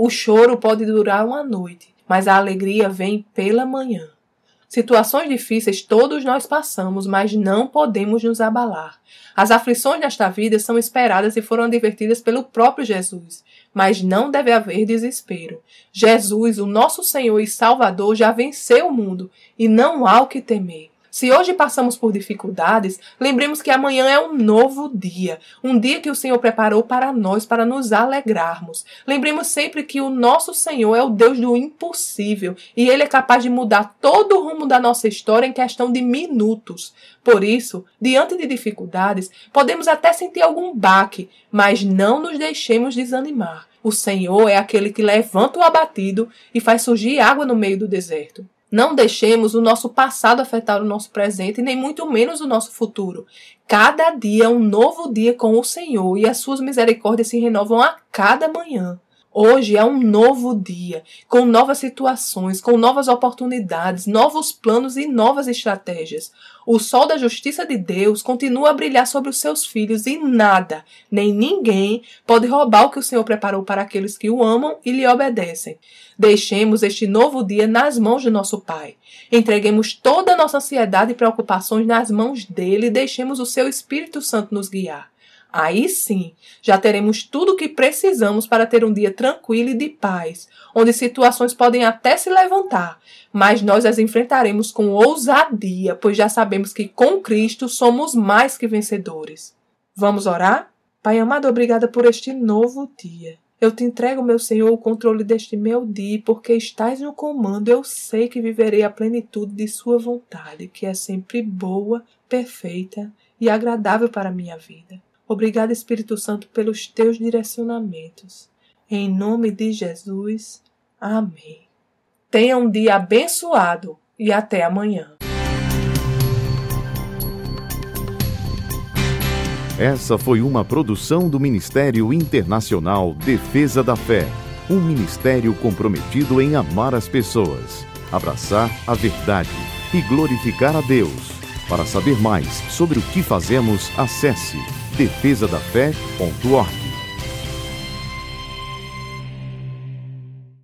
O choro pode durar uma noite, mas a alegria vem pela manhã. Situações difíceis todos nós passamos, mas não podemos nos abalar. As aflições desta vida são esperadas e foram advertidas pelo próprio Jesus, mas não deve haver desespero. Jesus, o nosso Senhor e Salvador, já venceu o mundo e não há o que temer. Se hoje passamos por dificuldades, lembremos que amanhã é um novo dia, um dia que o Senhor preparou para nós, para nos alegrarmos. Lembremos sempre que o nosso Senhor é o Deus do impossível e ele é capaz de mudar todo o rumo da nossa história em questão de minutos. Por isso, diante de dificuldades, podemos até sentir algum baque, mas não nos deixemos desanimar. O Senhor é aquele que levanta o abatido e faz surgir água no meio do deserto. Não deixemos o nosso passado afetar o nosso presente, nem muito menos o nosso futuro. Cada dia é um novo dia com o Senhor e as suas misericórdias se renovam a cada manhã. Hoje é um novo dia, com novas situações, com novas oportunidades, novos planos e novas estratégias. O sol da justiça de Deus continua a brilhar sobre os seus filhos e nada, nem ninguém, pode roubar o que o Senhor preparou para aqueles que o amam e lhe obedecem. Deixemos este novo dia nas mãos de nosso Pai. Entreguemos toda a nossa ansiedade e preocupações nas mãos dele e deixemos o seu Espírito Santo nos guiar. Aí sim, já teremos tudo o que precisamos para ter um dia tranquilo e de paz, onde situações podem até se levantar, mas nós as enfrentaremos com ousadia, pois já sabemos que com Cristo somos mais que vencedores. Vamos orar? Pai amado, obrigada por este novo dia. Eu te entrego, meu Senhor, o controle deste meu dia, porque estás no comando. Eu sei que viverei a plenitude de Sua vontade, que é sempre boa, perfeita e agradável para a minha vida. Obrigado, Espírito Santo, pelos teus direcionamentos. Em nome de Jesus. Amém. Tenha um dia abençoado e até amanhã. Essa foi uma produção do Ministério Internacional Defesa da Fé, um ministério comprometido em amar as pessoas, abraçar a verdade e glorificar a Deus. Para saber mais sobre o que fazemos, acesse defesadafé.org.